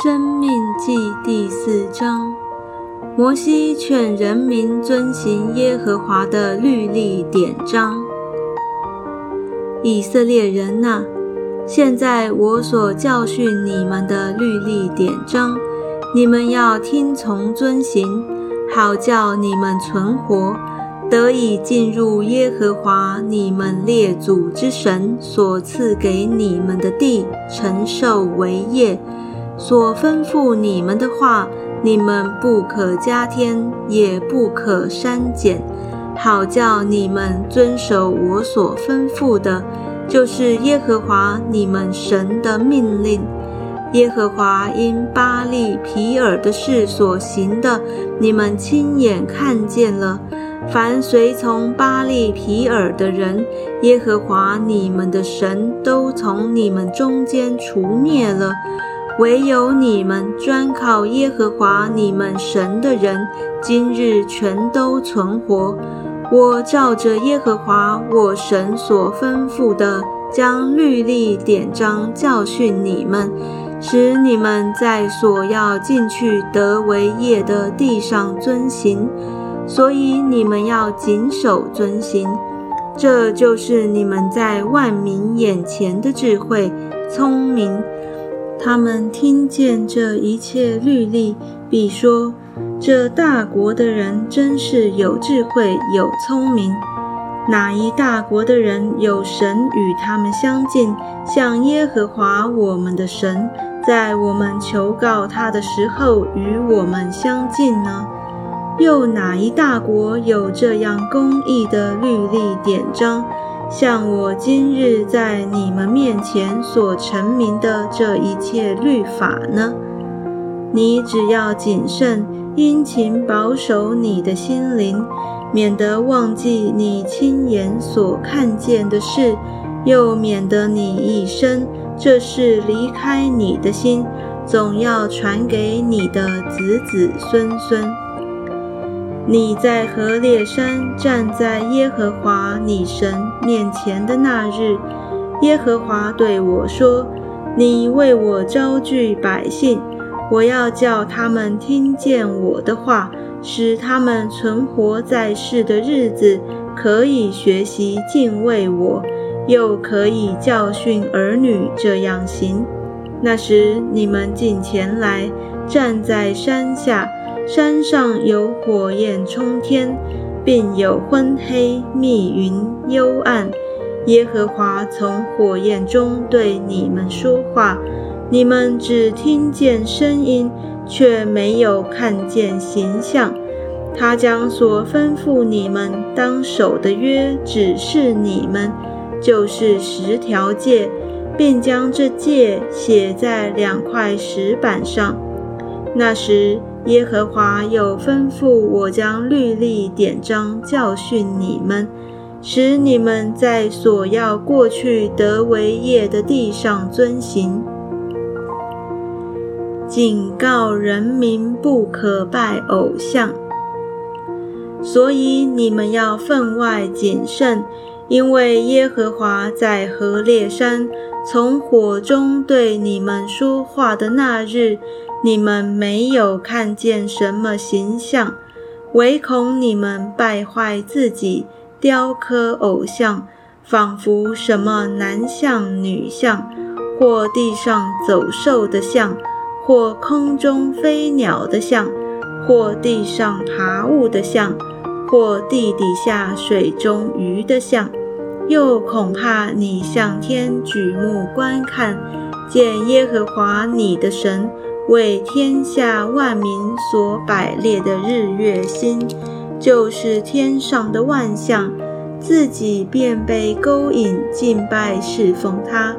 生命记第四章，摩西劝人民遵行耶和华的律例典章。以色列人呐，现在我所教训你们的律例典章，你们要听从遵行，好叫你们存活，得以进入耶和华你们列祖之神所赐给你们的地，承受为业。所吩咐你们的话，你们不可加添，也不可删减，好叫你们遵守我所吩咐的，就是耶和华你们神的命令。耶和华因巴利皮尔的事所行的，你们亲眼看见了。凡随从巴利皮尔的人，耶和华你们的神都从你们中间除灭了。唯有你们专靠耶和华你们神的人，今日全都存活。我照着耶和华我神所吩咐的，将律例典章教训你们，使你们在所要进去得为业的地上遵行。所以你们要谨守遵行，这就是你们在万民眼前的智慧、聪明。他们听见这一切律例，必说：“这大国的人真是有智慧、有聪明。哪一大国的人有神与他们相近，像耶和华我们的神，在我们求告他的时候与我们相近呢？又哪一大国有这样公义的律例典章？”像我今日在你们面前所成名的这一切律法呢？你只要谨慎殷勤保守你的心灵，免得忘记你亲眼所看见的事，又免得你一生这事离开你的心，总要传给你的子子孙孙。你在何烈山站在耶和华你神面前的那日，耶和华对我说：“你为我招聚百姓，我要叫他们听见我的话，使他们存活在世的日子，可以学习敬畏我，又可以教训儿女这样行。那时你们进前来，站在山下。”山上有火焰冲天，并有昏黑密云幽暗。耶和华从火焰中对你们说话，你们只听见声音，却没有看见形象。他将所吩咐你们当守的约指示你们，就是十条戒，并将这戒写在两块石板上。那时。耶和华又吩咐我将律例典章教训你们，使你们在所要过去得为业的地上遵行。警告人民不可拜偶像，所以你们要分外谨慎，因为耶和华在何烈山从火中对你们说话的那日。你们没有看见什么形象，唯恐你们败坏自己，雕刻偶像，仿佛什么男像、女像，或地上走兽的像，或空中飞鸟的像，或地上爬物的像，或地底下水中鱼的像，又恐怕你向天举目观看，见耶和华你的神。为天下万民所摆列的日月星，就是天上的万象，自己便被勾引敬拜侍奉他。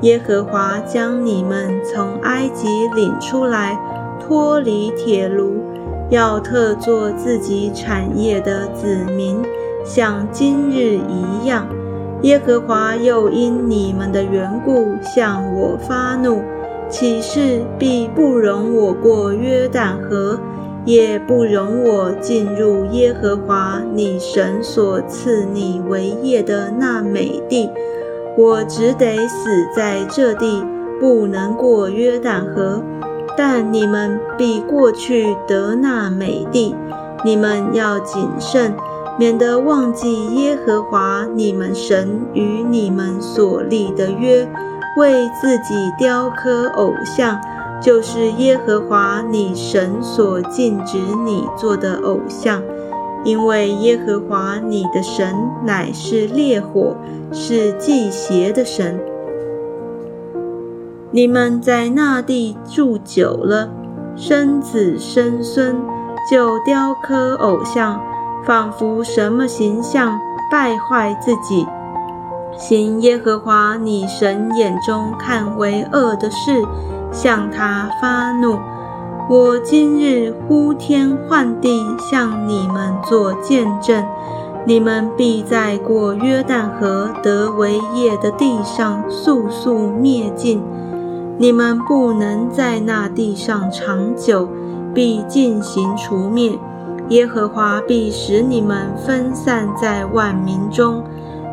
耶和华将你们从埃及领出来，脱离铁炉，要特作自己产业的子民，像今日一样。耶和华又因你们的缘故向我发怒。起誓必不容我过约旦河，也不容我进入耶和华你神所赐你为业的那美地。我只得死在这地，不能过约旦河。但你们必过去得那美地。你们要谨慎，免得忘记耶和华你们神与你们所立的约，为自己雕刻偶像，就是耶和华你神所禁止你做的偶像。因为耶和华你的神乃是烈火，是祭邪的神。你们在那地住久了，生子生孙，就雕刻偶像，仿佛什么形象，败坏自己，行耶和华你神眼中看为恶的事，向他发怒。我今日呼天唤地，向你们做见证，你们必在过约旦河得为业的地上速速灭尽。你们不能在那地上长久，必进行除灭。耶和华必使你们分散在万民中，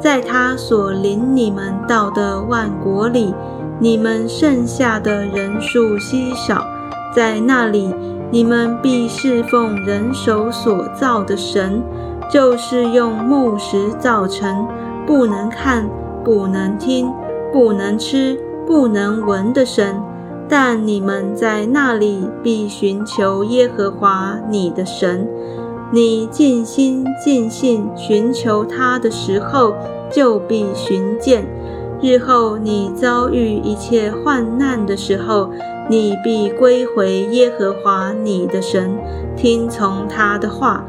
在他所领你们到的万国里，你们剩下的人数稀少。在那里，你们必侍奉人手所造的神，就是用木石造成，不能看、不能听、不能吃、不能闻的神。但你们在那里必寻求耶和华你的神，你尽心尽性寻求他的时候，就必寻见。日后你遭遇一切患难的时候，你必归回耶和华你的神，听从他的话。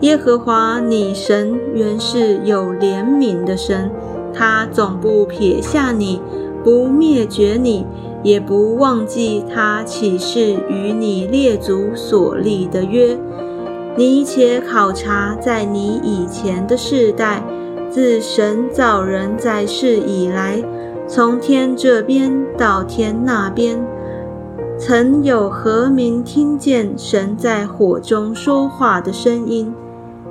耶和华你神原是有怜悯的神，他总不撇下你，不灭绝你，也不忘记他起誓与你列祖所立的约。你且考察在你以前的世代，自神造人在世以来，从天这边到天那边。曾有何民听见神在火中说话的声音，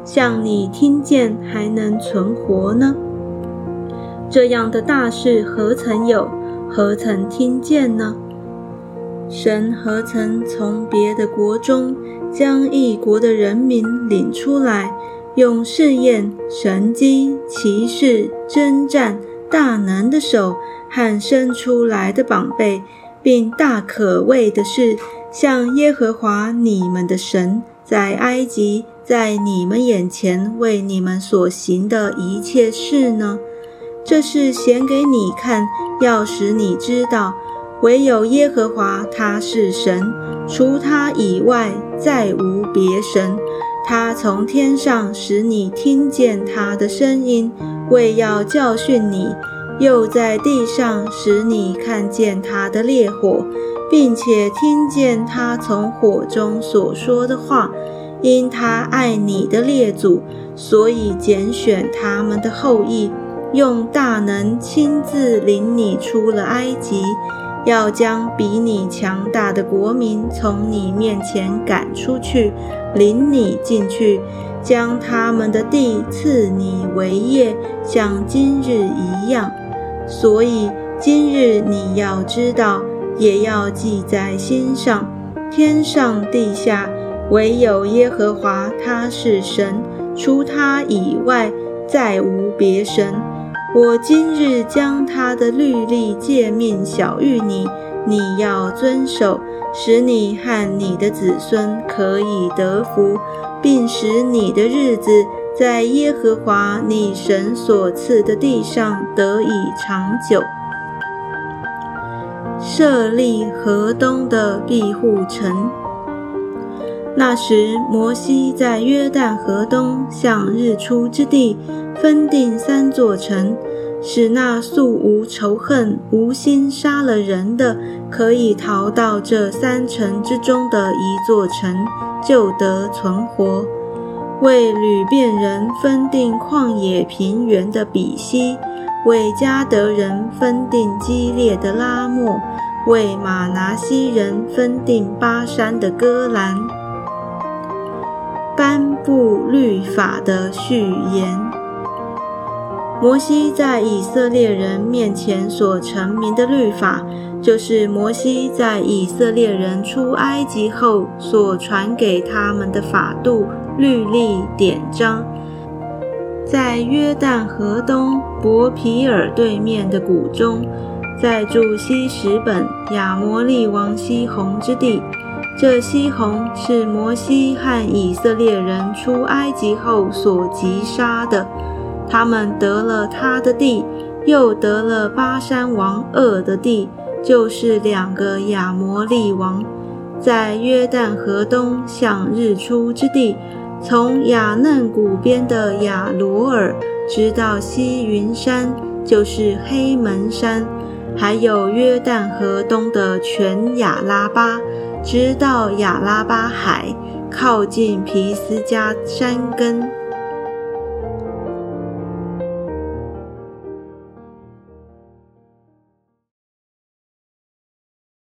像你听见还能存活呢？这样的大事何曾有，何曾听见呢？神何曾从别的国中将异国的人民领出来，用试验、神机、骑士、征战、大能的手和伸出来的膀臂？并大可畏的是，像耶和华你们的神在埃及，在你们眼前为你们所行的一切事呢？这是显给你看，要使你知道，唯有耶和华他是神，除他以外再无别神。他从天上使你听见他的声音，为要教训你。又在地上使你看见他的烈火，并且听见他从火中所说的话。因他爱你的列祖，所以拣选他们的后裔，用大能亲自领你出了埃及，要将比你强大的国民从你面前赶出去，领你进去，将他们的地赐你为业，像今日一样。所以今日你要知道，也要记在心上。天上地下，唯有耶和华他是神，除他以外再无别神。我今日将他的律例诫命晓谕你，你要遵守，使你和你的子孙可以得福，并使你的日子。在耶和华你神所赐的地上得以长久，设立河东的庇护城。那时，摩西在约旦河东向日出之地分定三座城，使那素无仇恨、无心杀了人的，可以逃到这三城之中的一座城，就得存活。为吕遍人分定旷野平原的比西，为加德人分定激烈的拉莫，为马拿西人分定巴山的戈兰，颁布律法的序言。摩西在以色列人面前所成名的律法，就是摩西在以色列人出埃及后所传给他们的法度、律例、典章。在约旦河东伯皮尔对面的谷中，在住西十本亚摩利王西宏之地。这西宏是摩西和以色列人出埃及后所击杀的。他们得了他的地，又得了巴山王二的地，就是两个亚摩利王，在约旦河东向日出之地，从雅嫩谷边的亚罗尔，直到西云山，就是黑门山，还有约旦河东的全亚拉巴，直到亚拉巴海，靠近皮斯加山根。